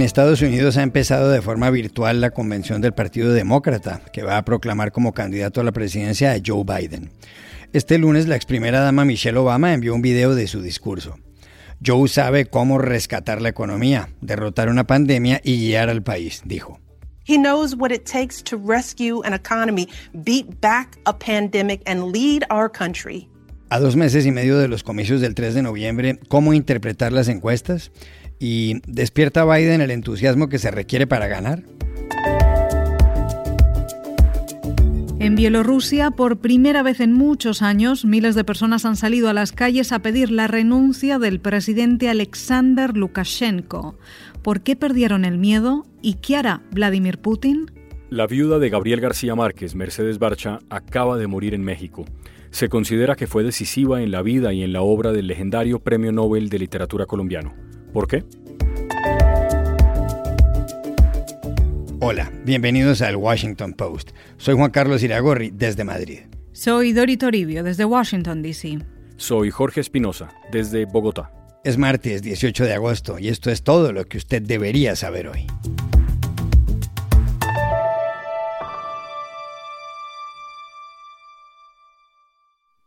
En Estados Unidos ha empezado de forma virtual la convención del Partido Demócrata, que va a proclamar como candidato a la presidencia a Joe Biden. Este lunes la ex primera dama Michelle Obama envió un video de su discurso. Joe sabe cómo rescatar la economía, derrotar una pandemia y guiar al país, dijo. He knows what it takes to rescue an economy, beat back a pandemic and lead our country. A dos meses y medio de los comicios del 3 de noviembre, ¿cómo interpretar las encuestas? ¿Y despierta Biden el entusiasmo que se requiere para ganar? En Bielorrusia, por primera vez en muchos años, miles de personas han salido a las calles a pedir la renuncia del presidente Alexander Lukashenko. ¿Por qué perdieron el miedo y qué hará Vladimir Putin? La viuda de Gabriel García Márquez, Mercedes Barcha, acaba de morir en México. Se considera que fue decisiva en la vida y en la obra del legendario Premio Nobel de Literatura colombiano. ¿Por qué? Hola, bienvenidos al Washington Post. Soy Juan Carlos Iragorri desde Madrid. Soy Dori Toribio desde Washington, D.C. Soy Jorge Espinosa desde Bogotá. Es martes 18 de agosto y esto es todo lo que usted debería saber hoy.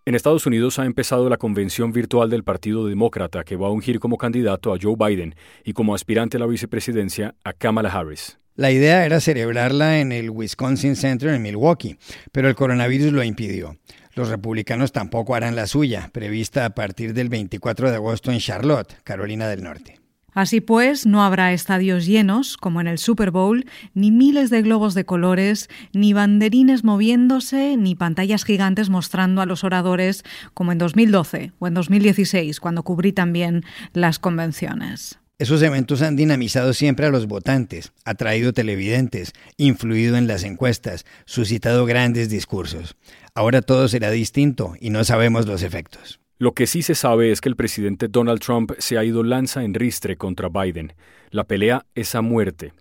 En Estados Unidos ha empezado la convención virtual del Partido Demócrata que va a ungir como candidato a Joe Biden y como aspirante a la vicepresidencia a Kamala Harris. La idea era celebrarla en el Wisconsin Center en Milwaukee, pero el coronavirus lo impidió. Los republicanos tampoco harán la suya, prevista a partir del 24 de agosto en Charlotte, Carolina del Norte. Así pues, no habrá estadios llenos, como en el Super Bowl, ni miles de globos de colores, ni banderines moviéndose, ni pantallas gigantes mostrando a los oradores, como en 2012 o en 2016, cuando cubrí también las convenciones. Esos eventos han dinamizado siempre a los votantes, atraído televidentes, influido en las encuestas, suscitado grandes discursos. Ahora todo será distinto y no sabemos los efectos. Lo que sí se sabe es que el presidente Donald Trump se ha ido lanza en ristre contra Biden. La pelea es a muerte.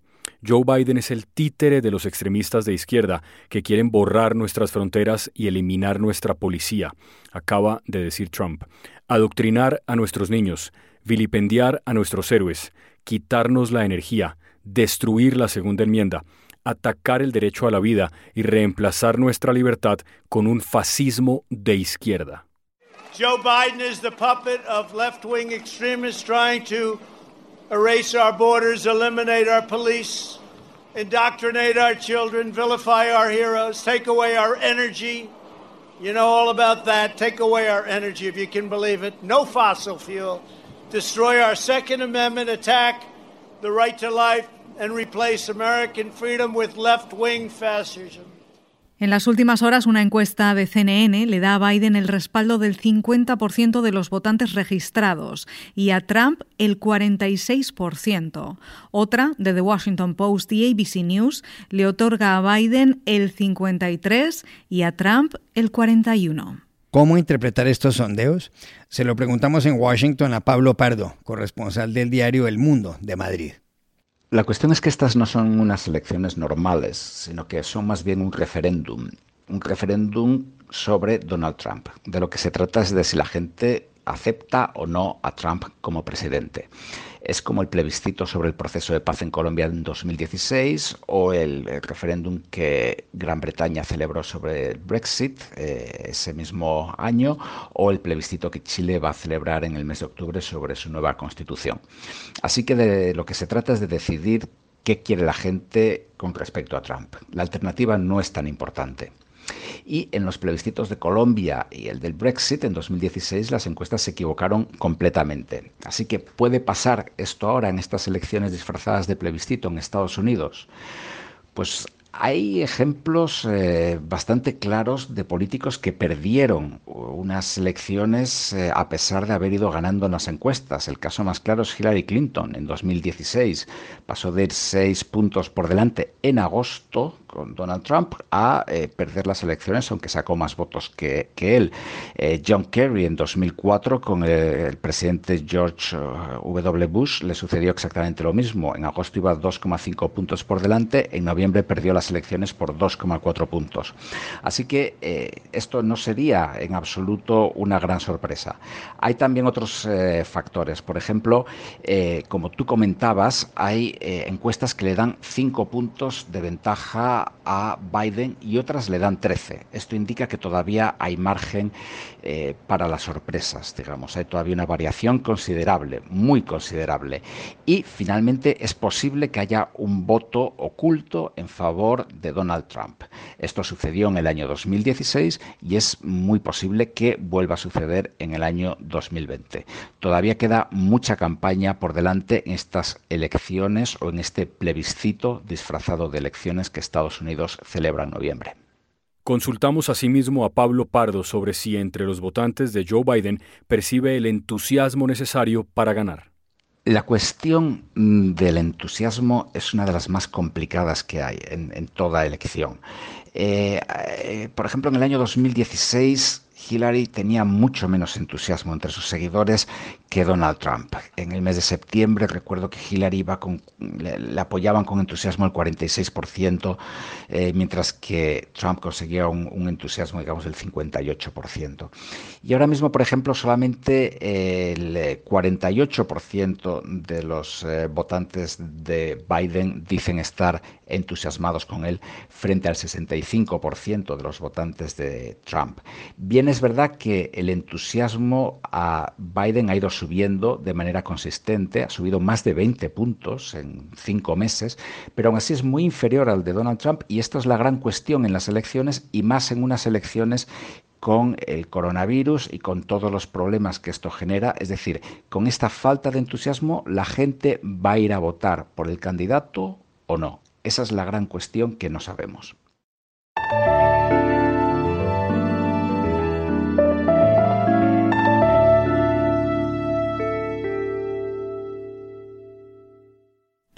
Joe Biden es el títere de los extremistas de izquierda que quieren borrar nuestras fronteras y eliminar nuestra policía, acaba de decir Trump. Adoctrinar a nuestros niños, vilipendiar a nuestros héroes, quitarnos la energía, destruir la segunda enmienda, atacar el derecho a la vida y reemplazar nuestra libertad con un fascismo de izquierda. Joe Biden is the puppet of left wing extremists trying to erase our borders, eliminate our police, indoctrinate our children, vilify our heroes, take away our energy. You know all about that. Take away our energy, if you can believe it. No fossil fuel. Destroy our Second Amendment, attack the right to life, and replace American freedom with left wing fascism. En las últimas horas, una encuesta de CNN le da a Biden el respaldo del 50% de los votantes registrados y a Trump el 46%. Otra, de The Washington Post y ABC News, le otorga a Biden el 53% y a Trump el 41%. ¿Cómo interpretar estos sondeos? Se lo preguntamos en Washington a Pablo Pardo, corresponsal del diario El Mundo de Madrid. La cuestión es que estas no son unas elecciones normales, sino que son más bien un referéndum. Un referéndum sobre Donald Trump. De lo que se trata es de si la gente acepta o no a Trump como presidente. Es como el plebiscito sobre el proceso de paz en Colombia en 2016 o el, referéndum que Gran Bretaña celebró sobre el Brexit eh, ese mismo año o el plebiscito que Chile va a celebrar en el mes de octubre sobre su nueva constitución. Así que de lo que se trata es de decidir qué quiere la gente con respecto a Trump. La alternativa no es tan importante. Y en los plebiscitos de Colombia y el del Brexit en 2016 las encuestas se equivocaron completamente. Así que puede pasar esto ahora en estas elecciones disfrazadas de plebiscito en Estados Unidos. Pues hay ejemplos eh, bastante claros de políticos que perdieron unas elecciones eh, a pesar de haber ido ganando en las encuestas. El caso más claro es Hillary Clinton en 2016. Pasó de ir seis puntos por delante en agosto con Donald Trump a eh, perder las elecciones, aunque sacó más votos que, él. Eh, John Kerry en 2004 con el, presidente George W. Bush le sucedió exactamente lo mismo. En agosto iba 2,5 puntos por delante, en noviembre perdió las elecciones por 2,4 puntos. Así que esto no sería en absoluto una gran sorpresa. Hay también otros factores. Por ejemplo, como tú comentabas, hay encuestas que le dan 5 puntos de ventaja a Biden y otras le dan 13. Esto indica que todavía hay margen eh, para las sorpresas, digamos. Hay todavía una variación considerable, muy considerable. Y finalmente es posible que haya un voto oculto en favor de Donald Trump. Esto sucedió en el año 2016 y es muy posible que vuelva a suceder en el año 2020. Todavía queda mucha campaña por delante en estas elecciones o en este plebiscito disfrazado de elecciones que Estados Unidos celebra en noviembre. Consultamos asimismo a Pablo Pardo sobre si entre los votantes de Joe Biden percibe el entusiasmo necesario para ganar. La cuestión mm, del entusiasmo es una de las más complicadas que hay en, toda elección. Eh, eh, por ejemplo, en el año 2016 Hillary tenía mucho menos entusiasmo entre sus seguidores que Donald Trump. En el mes de septiembre recuerdo que Hillary iba con, le, apoyaban con entusiasmo el 46%, eh, mientras que Trump conseguía un, entusiasmo, digamos, del 58%. Y ahora mismo, por ejemplo, solamente el 48% de los eh, votantes de Biden dicen estar entusiasmados con él frente al 65% de los votantes de Trump. Bien es verdad que el entusiasmo a Biden ha ido subiendo de manera consistente, ha subido más de 20 puntos en cinco meses, pero aún así es muy inferior al de Donald Trump y esto es la gran cuestión en las elecciones y más en unas elecciones con el coronavirus y con todos los problemas que esto genera. Es decir, con esta falta de entusiasmo, la gente va a ir a votar por el candidato o no. Esa es la gran cuestión que no sabemos.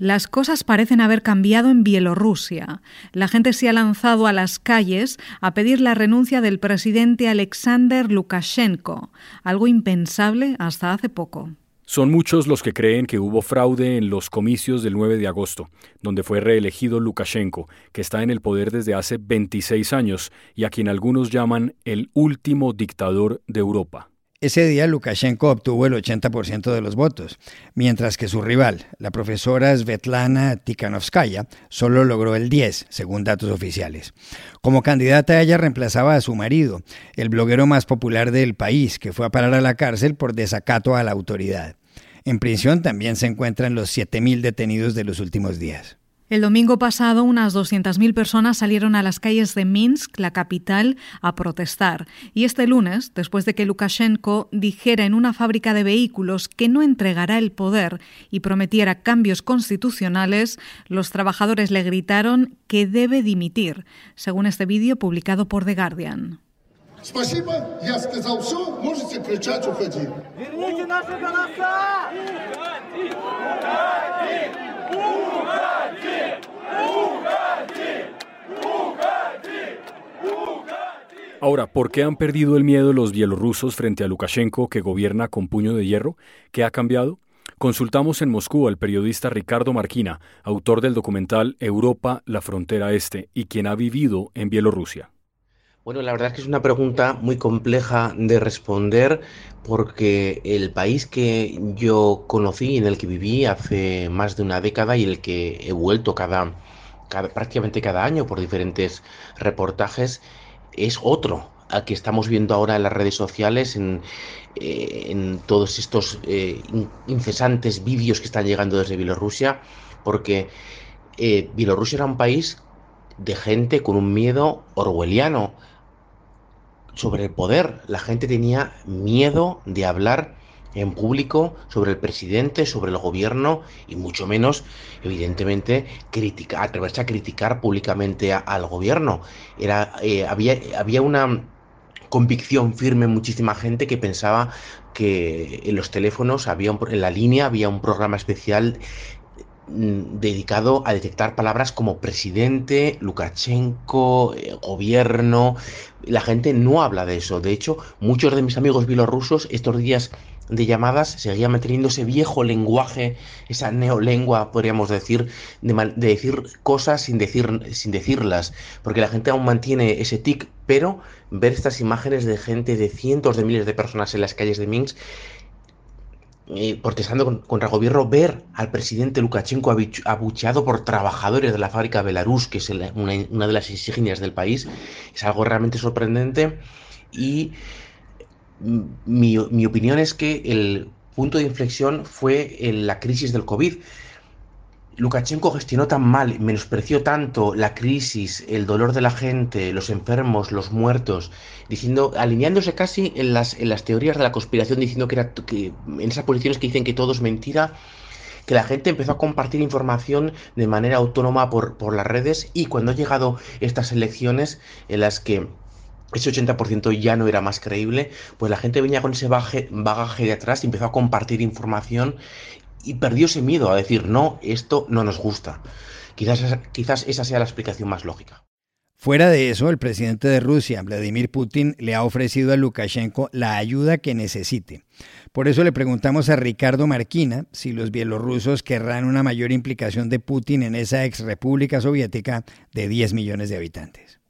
Las cosas parecen haber cambiado en Bielorrusia. La gente se ha lanzado a las calles a pedir la renuncia del presidente Alexander Lukashenko, algo impensable hasta hace poco. Son muchos los que creen que hubo fraude en los comicios del 9 de agosto, donde fue reelegido Lukashenko, que está en el poder desde hace 26 años y a quien algunos llaman el último dictador de Europa. Ese día Lukashenko obtuvo el 80% de los votos, mientras que su rival, la profesora Svetlana Tikhanovskaya, solo logró el 10, según datos oficiales. Como candidata ella reemplazaba a su marido, el bloguero más popular del país, que fue a parar a la cárcel por desacato a la autoridad. En prisión también se encuentran los 7.000 detenidos de los últimos días. El domingo pasado, unas 200.000 personas salieron a las calles de Minsk, la capital, a protestar. Y este lunes, después de que Lukashenko dijera en una fábrica de vehículos que no entregará el poder y prometiera cambios constitucionales, los trabajadores le gritaron que debe dimitir, según este vídeo publicado por The Guardian. Ahora, ¿por qué han perdido el miedo los bielorrusos frente a Lukashenko que gobierna con puño de hierro? ¿Qué ha cambiado? Consultamos en Moscú al periodista Ricardo Marquina, autor del documental Europa, la frontera este, y quien ha vivido en Bielorrusia. Bueno, la verdad es que es una pregunta muy compleja de responder porque el país que yo conocí, en el que viví hace más de una década y el que he vuelto cada, prácticamente cada año por diferentes reportajes, es otro al que estamos viendo ahora en las redes sociales, en, eh, todos estos eh, incesantes vídeos que están llegando desde Bielorrusia, porque eh, Bielorrusia era un país de gente con un miedo orwelliano sobre el poder. La gente tenía miedo de hablar en público sobre el presidente, sobre el gobierno y mucho menos, evidentemente, criticar, atreverse a criticar públicamente al gobierno. Era, eh, había, había una convicción firme muchísima gente que pensaba que en los teléfonos había en la línea había un programa especial mm, dedicado a detectar palabras como presidente, Lukashenko, eh, gobierno. La gente no habla de eso. De hecho, muchos de mis amigos bielorrusos estos días de llamadas seguía manteniendo ese viejo lenguaje, esa neolengua, podríamos decir, de, decir cosas sin, decir, sin decirlas, porque la gente aún mantiene ese tic, pero ver estas imágenes de gente, de cientos de miles de personas en las calles de Minsk, protestando contra el gobierno, ver al presidente Lukashenko abucheado por trabajadores de la fábrica Belarus, que es una, una de las insignias del país, es algo realmente sorprendente y mi, mi, opinión es que el punto de inflexión fue la crisis del COVID. Lukashenko gestionó tan mal, menospreció tanto la crisis, el dolor de la gente, los enfermos, los muertos, diciendo, alineándose casi en las, en las teorías de la conspiración, diciendo que, era, que en esas posiciones que dicen que todo es mentira, que la gente empezó a compartir información de manera autónoma por, por las redes y cuando han llegado estas elecciones en las que ese 80% ya no era más creíble, pues la gente venía con ese bagaje de atrás y empezó a compartir información y perdió ese miedo a decir, no, esto no nos gusta. Quizás, quizás esa sea la explicación más lógica. Fuera de eso, el presidente de Rusia, Vladimir Putin, le ha ofrecido a Lukashenko la ayuda que necesite. Por eso le preguntamos a Ricardo Marquina si los bielorrusos querrán una mayor implicación de Putin en esa ex república soviética de 10 millones de habitantes.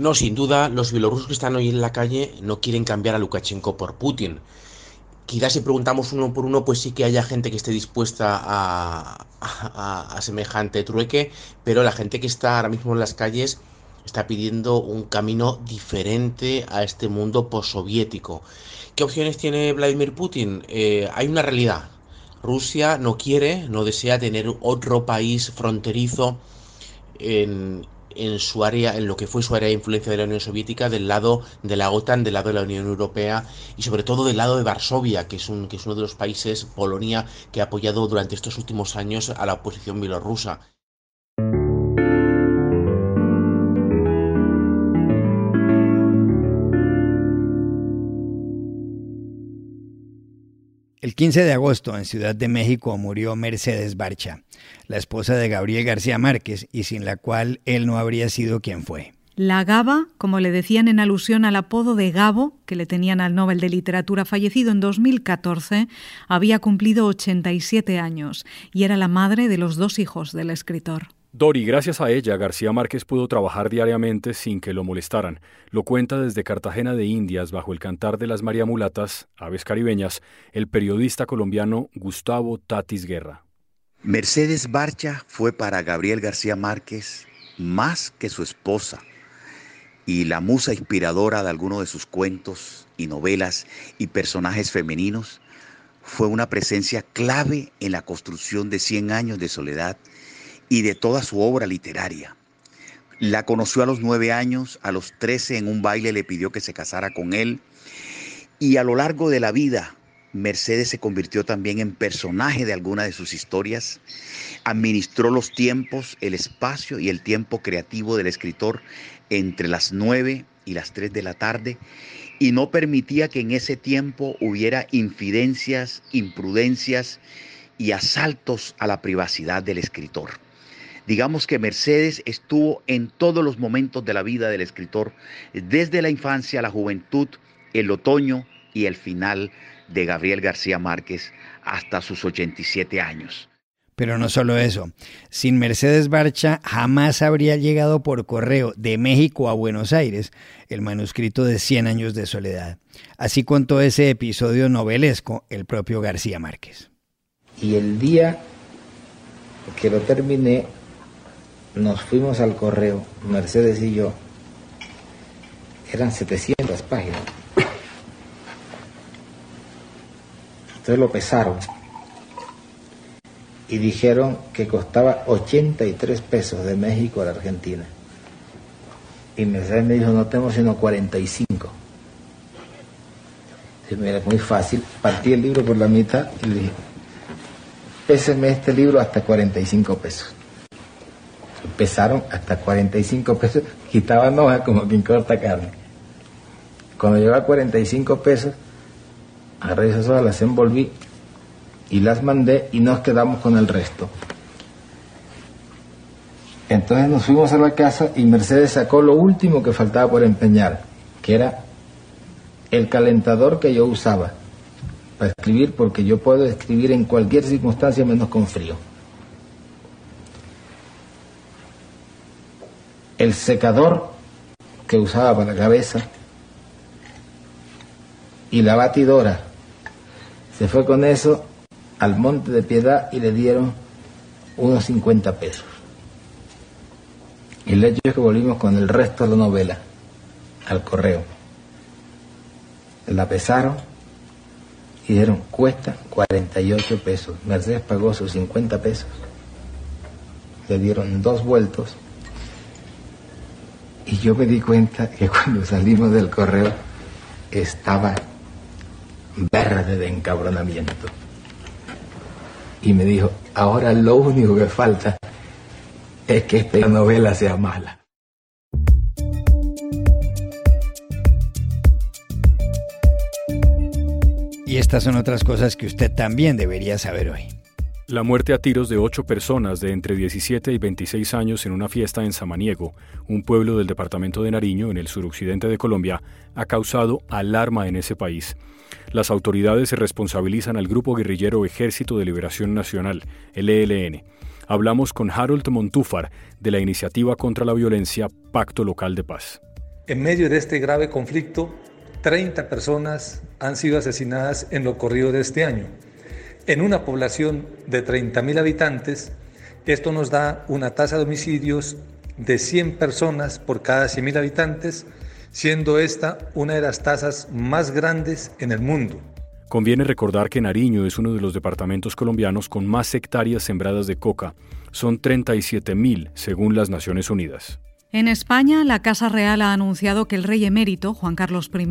No, sin duda, los bielorrusos que están hoy en la calle no quieren cambiar a Lukashenko por Putin. Quizás si preguntamos uno por uno, pues sí que haya gente que esté dispuesta a, a, semejante trueque, pero la gente que está ahora mismo en las calles está pidiendo un camino diferente a este mundo postsoviético. ¿Qué opciones tiene Vladimir Putin? Eh, hay una realidad. Rusia no quiere, no desea tener otro país fronterizo en, en su área, en lo que fue su área de influencia de la Unión Soviética, del lado de la OTAN, del lado de la Unión Europea y sobre todo del lado de Varsovia, que es, un, que es uno de los países, Polonia, que ha apoyado durante estos últimos años a la oposición bielorrusa. El 15 de agosto en Ciudad de México murió Mercedes Barcha, la esposa de Gabriel García Márquez y sin la cual él no habría sido quien fue. La Gaba, como le decían en alusión al apodo de Gabo, que le tenían al Nobel de Literatura fallecido en 2014, había cumplido 87 años y era la madre de los dos hijos del escritor. Dori, gracias a ella, García Márquez pudo trabajar diariamente sin que lo molestaran. Lo cuenta desde Cartagena de Indias, bajo el cantar de las María Mulatas, aves caribeñas, el periodista colombiano Gustavo Tatis Guerra. Mercedes Barcha fue para Gabriel García Márquez más que su esposa y la musa inspiradora de algunos de sus cuentos y novelas y personajes femeninos. Fue una presencia clave en la construcción de Cien años de soledad y de toda su obra literaria. La conoció a los nueve años, a los trece en un baile le pidió que se casara con él y a lo largo de la vida Mercedes se convirtió también en personaje de alguna de sus historias, administró los tiempos, el espacio y el tiempo creativo del escritor entre las nueve y las tres de la tarde y no permitía que en ese tiempo hubiera infidencias, imprudencias y asaltos a la privacidad del escritor. Digamos que Mercedes estuvo en todos los momentos de la vida del escritor, desde la infancia, la juventud, el otoño y el final de Gabriel García Márquez hasta sus 87 años. Pero no solo eso, sin Mercedes Barcha jamás habría llegado por correo de México a Buenos Aires el manuscrito de Cien años de soledad. Así contó ese episodio novelesco el propio García Márquez. Y el día que lo terminé, nos fuimos al correo, Mercedes y yo, eran 700 páginas. Entonces lo pesaron y dijeron que costaba 83 pesos de México a la Argentina. Y Mercedes me dijo, no tenemos sino 45. Y mira, muy fácil, partí el libro por la mitad y le dije, péseme este libro hasta 45 pesos pesaron hasta 45 pesos, quitaban hojas como quien corta carne. Cuando llegó a 45 pesos, agarré esas hojas, las envolví y las mandé y nos quedamos con el resto. Entonces nos fuimos a la casa y Mercedes sacó lo último que faltaba por empeñar, que era el calentador que yo usaba para escribir, porque yo puedo escribir en cualquier circunstancia menos con frío. El secador que usaba para la cabeza y la batidora. Se fue con eso al Monte de Piedad y le dieron unos 50 pesos. Y el hecho es que volvimos con el resto de la novela al correo. La pesaron y dieron cuesta 48 pesos. Mercedes pagó sus 50 pesos. Le dieron dos vueltos. Y yo me di cuenta que cuando salimos del correo estaba verde de encabronamiento. Y me dijo, ahora lo único que falta es que esta novela sea mala. Y estas son otras cosas que usted también debería saber hoy. La muerte a tiros de ocho personas de entre 17 y 26 años en una fiesta en Samaniego, un pueblo del departamento de Nariño, en el suroccidente de Colombia, ha causado alarma en ese país. Las autoridades se responsabilizan al grupo guerrillero Ejército de Liberación Nacional, el ELN. Hablamos con Harold Montúfar, de la iniciativa contra la violencia Pacto Local de Paz. En medio de este grave conflicto, 30 personas han sido asesinadas en lo corrido de este año en una población de 30.000 habitantes, esto nos da una tasa de homicidios de 100 personas por cada 100.000 habitantes, siendo esta una de las tasas más grandes en el mundo. Conviene recordar que Nariño es uno de los departamentos colombianos con más hectáreas sembradas de coca. Son 37.000 según las Naciones Unidas. En España, la Casa Real ha anunciado que el rey emérito, Juan Carlos I,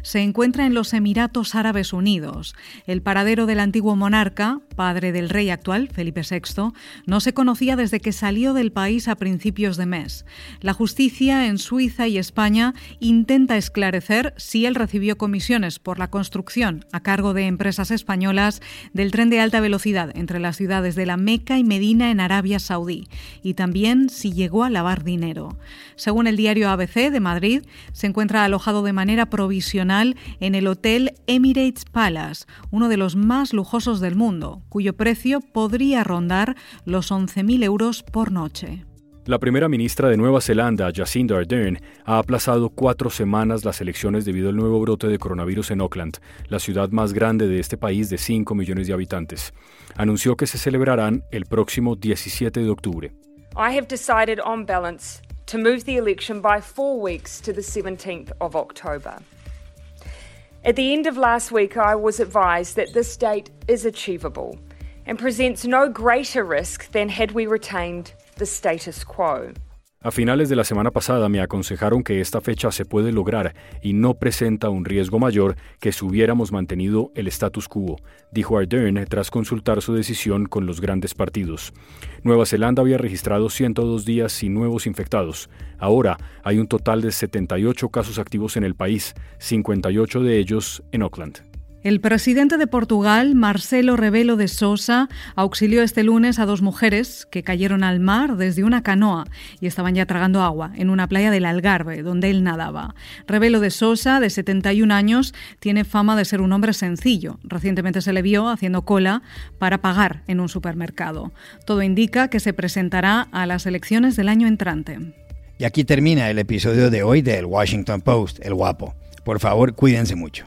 se encuentra en los Emiratos Árabes Unidos. El paradero del antiguo monarca, padre del rey actual, Felipe VI, no se conocía desde que salió del país a principios de mes. La justicia en Suiza y España intenta esclarecer si él recibió comisiones por la construcción a cargo de empresas españolas del tren de alta velocidad entre las ciudades de La Meca y Medina en Arabia Saudí, y también si llegó a lavar dinero. Según el diario ABC de Madrid, se encuentra alojado de manera provisional en el Hotel Emirates Palace, uno de los más lujosos del mundo, cuyo precio podría rondar los 11.000 euros por noche. La primera ministra de Nueva Zelanda, Jacinda Ardern, ha aplazado cuatro semanas las elecciones debido al nuevo brote de coronavirus en Auckland, la ciudad más grande de este país de 5 millones de habitantes. Anunció que se celebrarán el próximo 17 de octubre. I have decided on balance to move the election by four weeks to the 17th of October. At the end of last week, I was advised that this date is achievable and presents no greater risk than had we retained the status quo. A finales de la semana pasada me aconsejaron que esta fecha se puede lograr y no presenta un riesgo mayor que si hubiéramos mantenido el status quo, dijo Ardern tras consultar su decisión con los grandes partidos. Nueva Zelanda había registrado 102 días sin nuevos infectados. Ahora hay un total de 78 casos activos en el país, 58 de ellos en Auckland. El presidente de Portugal, Marcelo Rebelo de Sousa, auxilió este lunes a dos mujeres que cayeron al mar desde una canoa y estaban ya tragando agua en una playa del Algarve, donde él nadaba. Rebelo de Sousa, de 71 años, tiene fama de ser un hombre sencillo. Recientemente se le vio haciendo cola para pagar en un supermercado. Todo indica que se presentará a las elecciones del año entrante. Y aquí termina el episodio de hoy del Washington Post, El Guapo. Por favor, cuídense mucho.